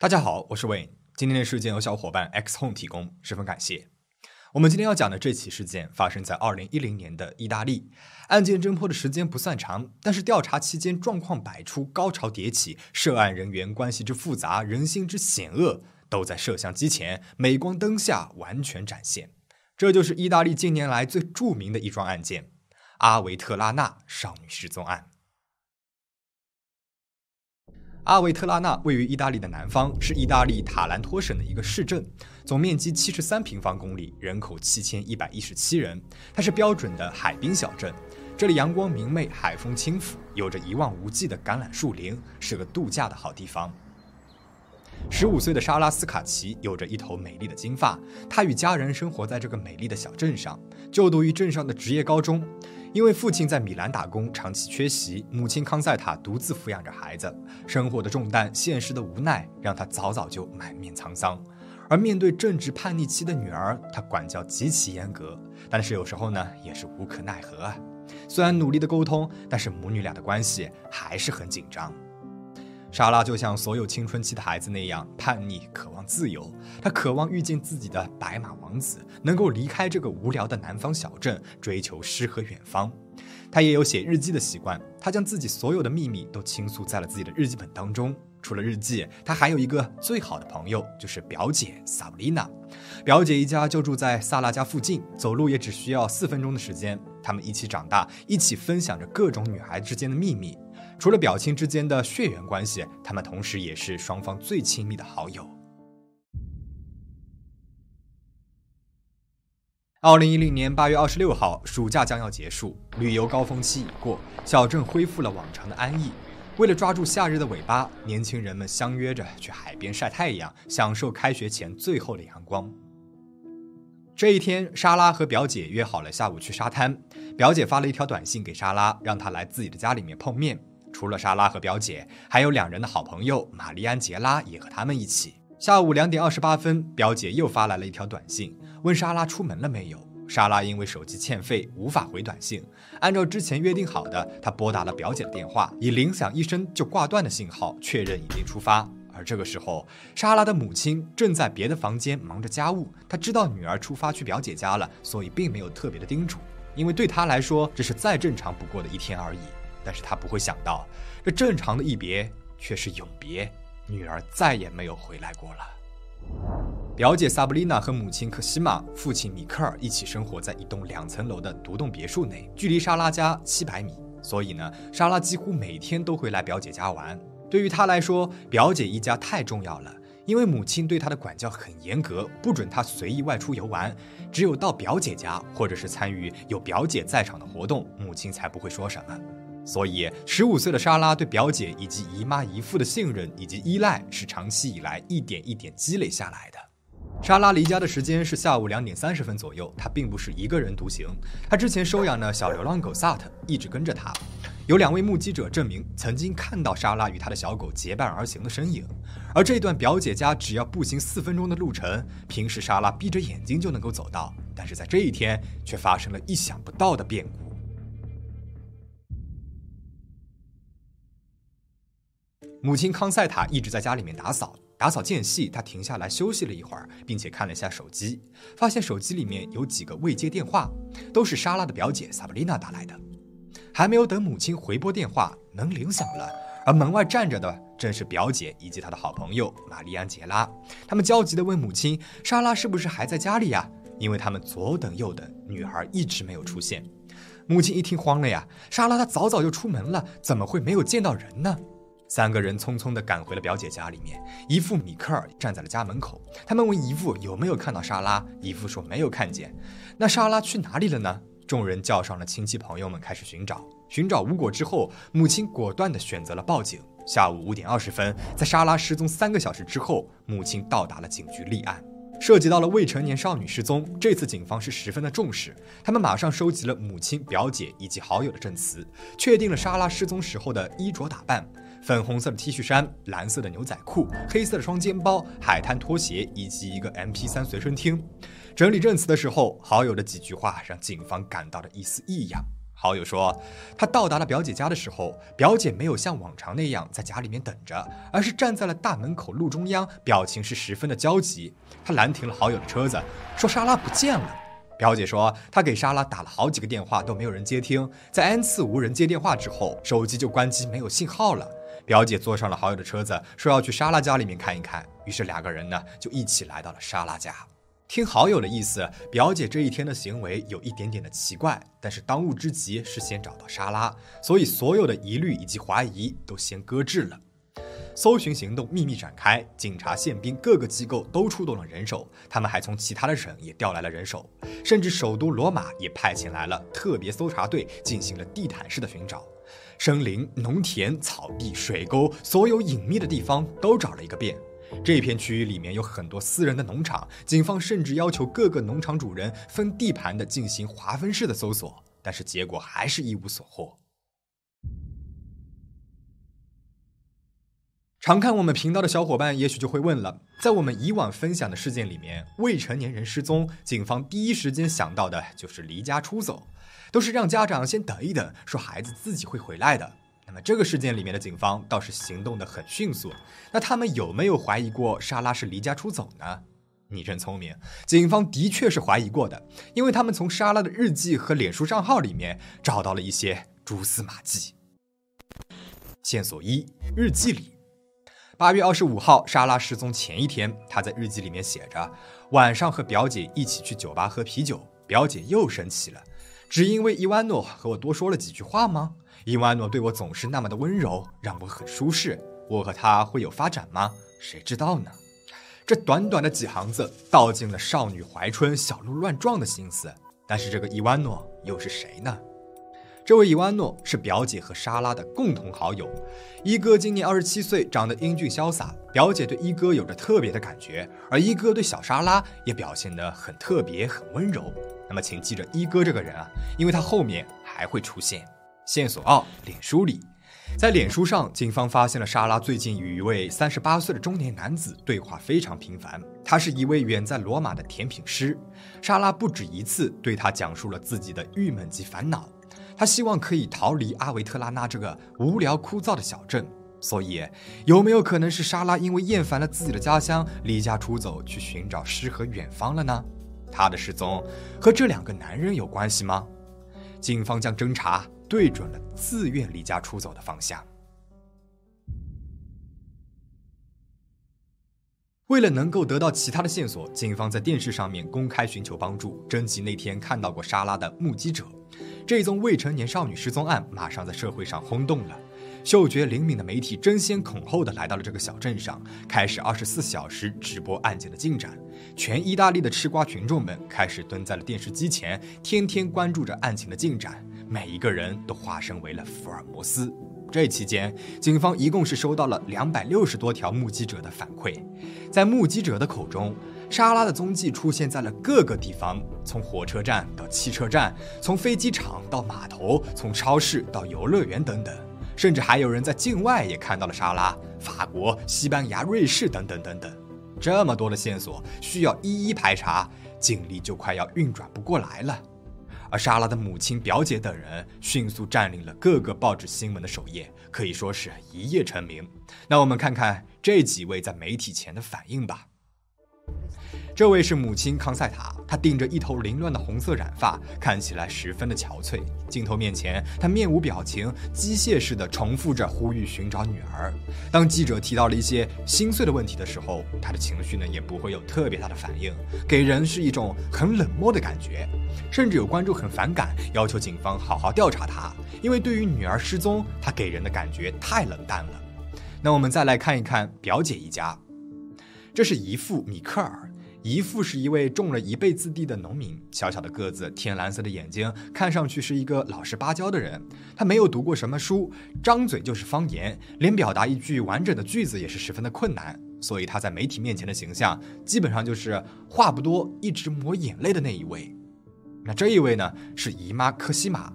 大家好，我是 Wayne。今天的事件由小伙伴 X Home 提供，十分感谢。我们今天要讲的这起事件发生在二零一零年的意大利，案件侦破的时间不算长，但是调查期间状况百出，高潮迭起，涉案人员关系之复杂，人心之险恶，都在摄像机前、镁光灯下完全展现。这就是意大利近年来最著名的一桩案件——阿维特拉纳少女失踪案。阿维特拉纳位于意大利的南方，是意大利塔兰托省的一个市镇，总面积七十三平方公里，人口七千一百一十七人。它是标准的海滨小镇，这里阳光明媚，海风轻拂，有着一望无际的橄榄树林，是个度假的好地方。十五岁的莎拉斯卡奇有着一头美丽的金发，她与家人生活在这个美丽的小镇上，就读于镇上的职业高中。因为父亲在米兰打工，长期缺席，母亲康塞塔独自抚养着孩子，生活的重担、现实的无奈，让她早早就满面沧桑。而面对正值叛逆期的女儿，她管教极其严格，但是有时候呢，也是无可奈何啊。虽然努力的沟通，但是母女俩的关系还是很紧张。莎拉就像所有青春期的孩子那样叛逆，渴望自由。她渴望遇见自己的白马王子，能够离开这个无聊的南方小镇，追求诗和远方。她也有写日记的习惯，她将自己所有的秘密都倾诉在了自己的日记本当中。除了日记，她还有一个最好的朋友，就是表姐萨布丽娜。表姐一家就住在萨拉家附近，走路也只需要四分钟的时间。他们一起长大，一起分享着各种女孩之间的秘密。除了表亲之间的血缘关系，他们同时也是双方最亲密的好友。二零一零年八月二十六号，暑假将要结束，旅游高峰期已过，小镇恢复了往常的安逸。为了抓住夏日的尾巴，年轻人们相约着去海边晒太阳，享受开学前最后的阳光。这一天，莎拉和表姐约好了下午去沙滩。表姐发了一条短信给莎拉，让她来自己的家里面碰面。除了莎拉和表姐，还有两人的好朋友玛丽安杰拉也和他们一起。下午两点二十八分，表姐又发来了一条短信，问莎拉出门了没有。莎拉因为手机欠费，无法回短信。按照之前约定好的，她拨打了表姐的电话，以铃响一声就挂断的信号确认已经出发。而这个时候，莎拉的母亲正在别的房间忙着家务。她知道女儿出发去表姐家了，所以并没有特别的叮嘱，因为对她来说，这是再正常不过的一天而已。但是他不会想到，这正常的一别却是永别，女儿再也没有回来过了。表姐萨布丽娜和母亲克西玛、父亲米克尔一起生活在一栋两层楼的独栋别墅内，距离莎拉家七百米。所以呢，莎拉几乎每天都会来表姐家玩。对于她来说，表姐一家太重要了，因为母亲对她的管教很严格，不准她随意外出游玩，只有到表姐家或者是参与有表姐在场的活动，母亲才不会说什么。所以，十五岁的莎拉对表姐以及姨妈姨父的信任以及依赖，是长期以来一点一点积累下来的。莎拉离家的时间是下午两点三十分左右，她并不是一个人独行，她之前收养的小流浪狗萨特一直跟着她。有两位目击者证明，曾经看到莎拉与她的小狗结伴而行的身影。而这段表姐家只要步行四分钟的路程，平时莎拉闭着眼睛就能够走到，但是在这一天却发生了意想不到的变故。母亲康塞塔一直在家里面打扫，打扫间隙，她停下来休息了一会儿，并且看了一下手机，发现手机里面有几个未接电话，都是莎拉的表姐萨布丽娜打来的。还没有等母亲回拨电话，门铃响了，而门外站着的正是表姐以及她的好朋友玛丽安杰拉。他们焦急地问母亲：“莎拉是不是还在家里呀？”因为他们左等右等，女孩一直没有出现。母亲一听慌了呀，莎拉她早早就出门了，怎么会没有见到人呢？三个人匆匆地赶回了表姐家里面，姨父米克尔站在了家门口。他们问姨父有没有看到莎拉，姨父说没有看见。那莎拉去哪里了呢？众人叫上了亲戚朋友们开始寻找，寻找无果之后，母亲果断地选择了报警。下午五点二十分，在莎拉失踪三个小时之后，母亲到达了警局立案。涉及到了未成年少女失踪，这次警方是十分的重视。他们马上收集了母亲、表姐以及好友的证词，确定了莎拉失踪时候的衣着打扮：粉红色的 T 恤衫、蓝色的牛仔裤、黑色的双肩包、海滩拖鞋以及一个 MP3 随身听。整理证词的时候，好友的几句话让警方感到了一丝异样。好友说，他到达了表姐家的时候，表姐没有像往常那样在家里面等着，而是站在了大门口路中央，表情是十分的焦急。他拦停了好友的车子，说莎拉不见了。表姐说，她给莎拉打了好几个电话都没有人接听，在 N 次无人接电话之后，手机就关机没有信号了。表姐坐上了好友的车子，说要去莎拉家里面看一看，于是两个人呢就一起来到了莎拉家。听好友的意思，表姐这一天的行为有一点点的奇怪，但是当务之急是先找到莎拉，所以所有的疑虑以及怀疑都先搁置了。搜寻行动秘密展开，警察、宪兵各个机构都出动了人手，他们还从其他的省也调来了人手，甚至首都罗马也派遣来了特别搜查队进行了地毯式的寻找，森林、农田、草地、水沟，所有隐秘的地方都找了一个遍。这片区域里面有很多私人的农场，警方甚至要求各个农场主人分地盘的进行划分式的搜索，但是结果还是一无所获。常看我们频道的小伙伴也许就会问了，在我们以往分享的事件里面，未成年人失踪，警方第一时间想到的就是离家出走，都是让家长先等一等，说孩子自己会回来的。那么这个事件里面的警方倒是行动的很迅速，那他们有没有怀疑过莎拉是离家出走呢？你真聪明，警方的确是怀疑过的，因为他们从莎拉的日记和脸书账号里面找到了一些蛛丝马迹。线索一：日记里，八月二十五号，莎拉失踪前一天，她在日记里面写着：晚上和表姐一起去酒吧喝啤酒，表姐又生气了，只因为伊万诺和我多说了几句话吗？伊万诺对我总是那么的温柔，让我很舒适。我和他会有发展吗？谁知道呢？这短短的几行字道尽了少女怀春、小鹿乱撞的心思。但是这个伊万诺又是谁呢？这位伊万诺是表姐和莎拉的共同好友。一哥今年二十七岁，长得英俊潇洒。表姐对一哥有着特别的感觉，而一哥对小莎拉也表现得很特别、很温柔。那么，请记着一哥这个人啊，因为他后面还会出现。线索二：脸书里，在脸书上，警方发现了莎拉最近与一位三十八岁的中年男子对话非常频繁。他是一位远在罗马的甜品师。莎拉不止一次对他讲述了自己的郁闷及烦恼。他希望可以逃离阿维特拉纳这个无聊枯燥的小镇。所以，有没有可能是莎拉因为厌烦了自己的家乡，离家出走去寻找诗和远方了呢？她的失踪和这两个男人有关系吗？警方将侦查。对准了自愿离家出走的方向。为了能够得到其他的线索，警方在电视上面公开寻求帮助，征集那天看到过莎拉的目击者。这宗未成年少女失踪案马上在社会上轰动了，嗅觉灵敏的媒体争先恐后的来到了这个小镇上，开始二十四小时直播案件的进展。全意大利的吃瓜群众们开始蹲在了电视机前，天天关注着案情的进展。每一个人都化身为了福尔摩斯。这期间，警方一共是收到了两百六十多条目击者的反馈。在目击者的口中，莎拉的踪迹出现在了各个地方，从火车站到汽车站，从飞机场到码头，从超市到游乐园等等。甚至还有人在境外也看到了莎拉，法国、西班牙、瑞士等等等等。这么多的线索需要一一排查，警力就快要运转不过来了。而莎拉的母亲、表姐等人迅速占领了各个报纸新闻的首页，可以说是一夜成名。那我们看看这几位在媒体前的反应吧。这位是母亲康塞塔，她顶着一头凌乱的红色染发，看起来十分的憔悴。镜头面前，她面无表情，机械式的重复着呼吁寻找女儿。当记者提到了一些心碎的问题的时候，她的情绪呢也不会有特别大的反应，给人是一种很冷漠的感觉。甚至有观众很反感，要求警方好好调查她，因为对于女儿失踪，她给人的感觉太冷淡了。那我们再来看一看表姐一家，这是姨父米克尔。姨父是一位种了一辈子地的农民，小小的个子，天蓝色的眼睛，看上去是一个老实巴交的人。他没有读过什么书，张嘴就是方言，连表达一句完整的句子也是十分的困难。所以他在媒体面前的形象，基本上就是话不多，一直抹眼泪的那一位。那这一位呢，是姨妈科西玛。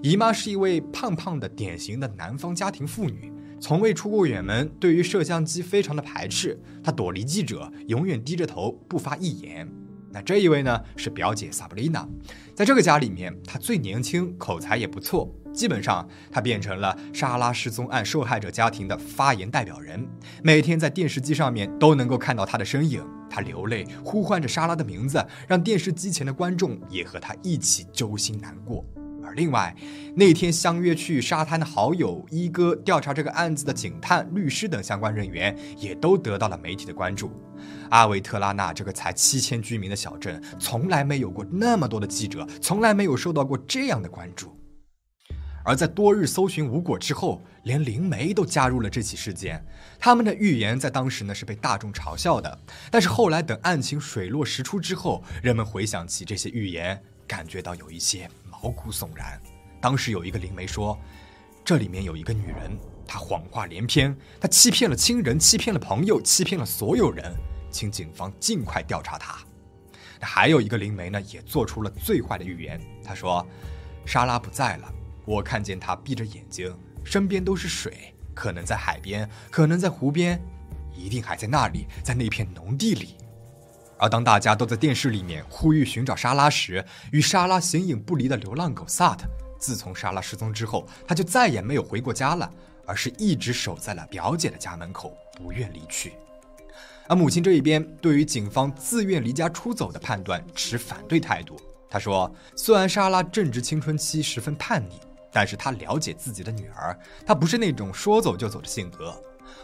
姨妈是一位胖胖的、典型的南方家庭妇女。从未出过远门，对于摄像机非常的排斥。他躲离记者，永远低着头不发一言。那这一位呢是表姐萨布丽娜，在这个家里面，她最年轻，口才也不错。基本上，她变成了莎拉失踪案受害者家庭的发言代表人，每天在电视机上面都能够看到她的身影。她流泪，呼唤着莎拉的名字，让电视机前的观众也和她一起揪心难过。而另外，那天相约去沙滩的好友一哥，调查这个案子的警探、律师等相关人员，也都得到了媒体的关注。阿维特拉纳这个才七千居民的小镇，从来没有过那么多的记者，从来没有受到过这样的关注。而在多日搜寻无果之后，连灵媒都加入了这起事件。他们的预言在当时呢是被大众嘲笑的，但是后来等案情水落石出之后，人们回想起这些预言，感觉到有一些毛骨悚然。当时有一个灵媒说，这里面有一个女人，她谎话连篇，她欺骗了亲人，欺骗了朋友，欺骗了所有人，请警方尽快调查她。还有一个灵媒呢，也做出了最坏的预言，他说，莎拉不在了。我看见她闭着眼睛，身边都是水，可能在海边，可能在湖边，一定还在那里，在那片农地里。而当大家都在电视里面呼吁寻找莎拉时，与莎拉形影不离的流浪狗萨特，自从莎拉失踪之后，他就再也没有回过家了，而是一直守在了表姐的家门口，不愿离去。而母亲这一边，对于警方自愿离家出走的判断持反对态度。他说：“虽然莎拉正值青春期，十分叛逆。”但是他了解自己的女儿，她不是那种说走就走的性格。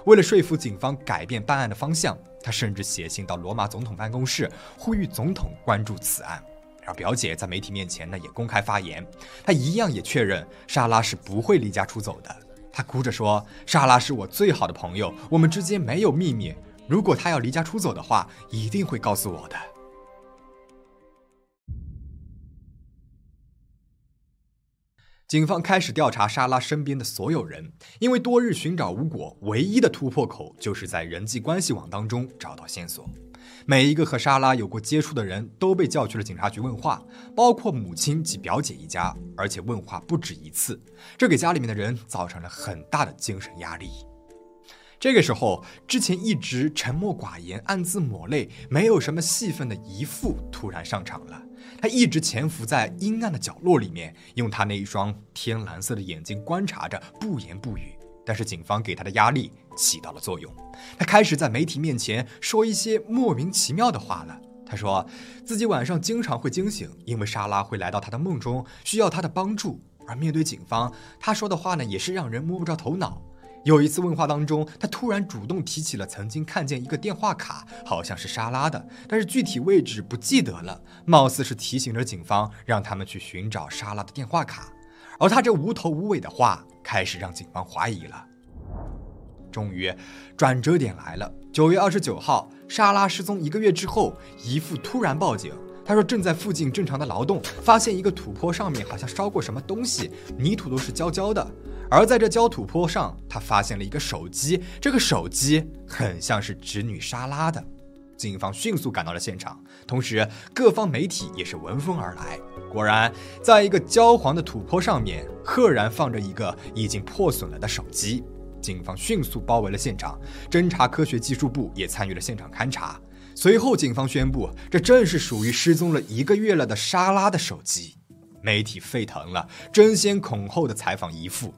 为了说服警方改变办案的方向，他甚至写信到罗马总统办公室，呼吁总统关注此案。而表姐在媒体面前呢，也公开发言，她一样也确认莎拉是不会离家出走的。她哭着说：“莎拉是我最好的朋友，我们之间没有秘密。如果她要离家出走的话，一定会告诉我的。”警方开始调查莎拉身边的所有人，因为多日寻找无果，唯一的突破口就是在人际关系网当中找到线索。每一个和莎拉有过接触的人都被叫去了警察局问话，包括母亲及表姐一家，而且问话不止一次，这给家里面的人造成了很大的精神压力。这个时候，之前一直沉默寡言、暗自抹泪、没有什么戏份的姨父突然上场了。他一直潜伏在阴暗的角落里面，用他那一双天蓝色的眼睛观察着，不言不语。但是警方给他的压力起到了作用，他开始在媒体面前说一些莫名其妙的话了。他说自己晚上经常会惊醒，因为莎拉会来到他的梦中，需要他的帮助。而面对警方，他说的话呢，也是让人摸不着头脑。有一次问话当中，他突然主动提起了曾经看见一个电话卡，好像是莎拉的，但是具体位置不记得了，貌似是提醒着警方让他们去寻找莎拉的电话卡。而他这无头无尾的话，开始让警方怀疑了。终于，转折点来了。九月二十九号，莎拉失踪一个月之后，姨父突然报警，他说正在附近正常的劳动，发现一个土坡上面好像烧过什么东西，泥土都是焦焦的。而在这焦土坡上，他发现了一个手机，这个手机很像是侄女莎拉的。警方迅速赶到了现场，同时各方媒体也是闻风而来。果然，在一个焦黄的土坡上面，赫然放着一个已经破损了的手机。警方迅速包围了现场，侦查科学技术部也参与了现场勘查。随后，警方宣布，这正是属于失踪了一个月了的莎拉的手机。媒体沸腾了，争先恐后的采访姨父。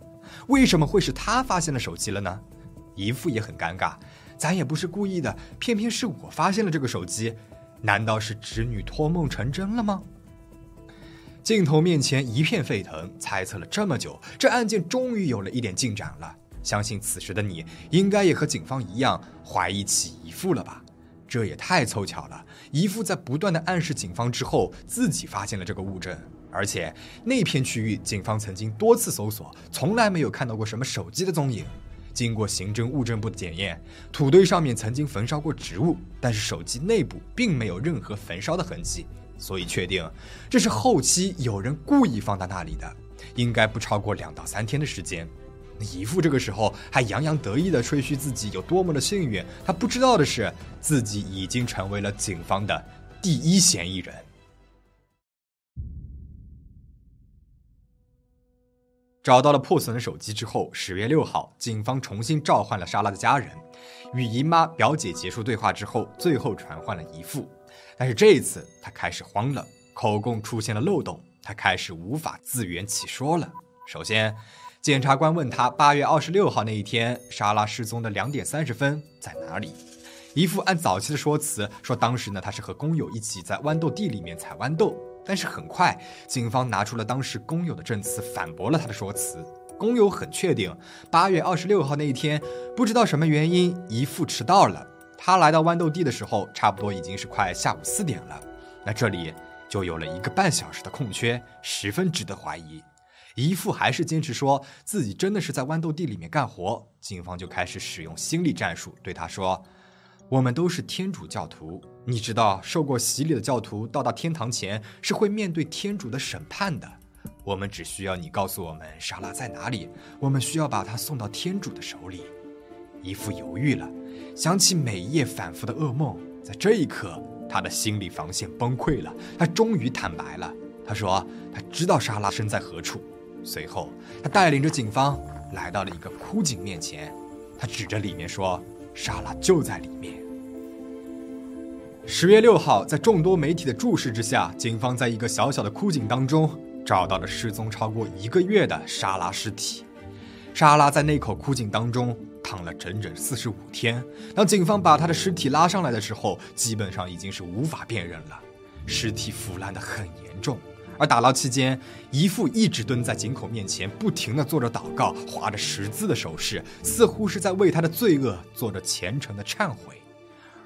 为什么会是他发现了手机了呢？姨父也很尴尬，咱也不是故意的，偏偏是我发现了这个手机，难道是侄女托梦成真了吗？镜头面前一片沸腾，猜测了这么久，这案件终于有了一点进展了。相信此时的你，应该也和警方一样怀疑起姨父了吧？这也太凑巧了，姨父在不断的暗示警方之后，自己发现了这个物证。而且那片区域，警方曾经多次搜索，从来没有看到过什么手机的踪影。经过刑侦物证部的检验，土堆上面曾经焚烧过植物，但是手机内部并没有任何焚烧的痕迹，所以确定这是后期有人故意放在那里的，应该不超过两到三天的时间。姨父这个时候还洋洋得意地吹嘘自己有多么的幸运，他不知道的是，自己已经成为了警方的第一嫌疑人。找到了破损的手机之后，十月六号，警方重新召唤了莎拉的家人，与姨妈、表姐结束对话之后，最后传唤了姨父。但是这一次他开始慌了，口供出现了漏洞，他开始无法自圆其说了。首先，检察官问他八月二十六号那一天莎拉失踪的两点三十分在哪里。姨父按早期的说辞说，当时呢他是和工友一起在豌豆地里面采豌豆。但是很快，警方拿出了当时工友的证词，反驳了他的说辞。工友很确定，八月二十六号那一天，不知道什么原因，姨父迟到了。他来到豌豆地的时候，差不多已经是快下午四点了。那这里就有了一个半小时的空缺，十分值得怀疑。姨父还是坚持说自己真的是在豌豆地里面干活。警方就开始使用心理战术，对他说。我们都是天主教徒，你知道，受过洗礼的教徒到达天堂前是会面对天主的审判的。我们只需要你告诉我们莎拉在哪里，我们需要把她送到天主的手里。姨父犹豫了，想起每夜反复的噩梦，在这一刻，他的心理防线崩溃了。他终于坦白了，他说他知道莎拉身在何处。随后，他带领着警方来到了一个枯井面前，他指着里面说。莎拉就在里面。十月六号，在众多媒体的注视之下，警方在一个小小的枯井当中找到了失踪超过一个月的莎拉尸体。莎拉在那口枯井当中躺了整整四十五天。当警方把她的尸体拉上来的时候，基本上已经是无法辨认了，尸体腐烂的很严重。而打捞期间，姨父一直蹲在井口面前，不停地做着祷告，划着十字的手势，似乎是在为他的罪恶做着虔诚的忏悔。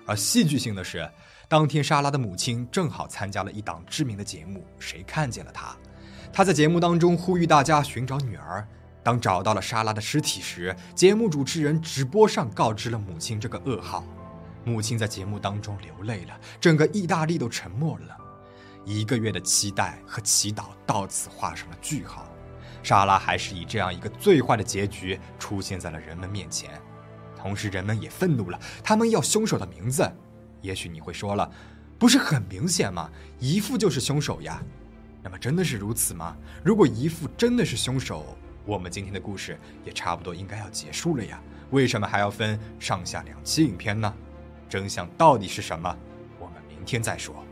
而戏剧性的是，当天莎拉的母亲正好参加了一档知名的节目，谁看见了她？她在节目当中呼吁大家寻找女儿。当找到了莎拉的尸体时，节目主持人直播上告知了母亲这个噩耗。母亲在节目当中流泪了，整个意大利都沉默了。一个月的期待和祈祷到此画上了句号，莎拉还是以这样一个最坏的结局出现在了人们面前，同时人们也愤怒了，他们要凶手的名字。也许你会说了，不是很明显吗？姨父就是凶手呀。那么真的是如此吗？如果姨父真的是凶手，我们今天的故事也差不多应该要结束了呀。为什么还要分上下两期影片呢？真相到底是什么？我们明天再说。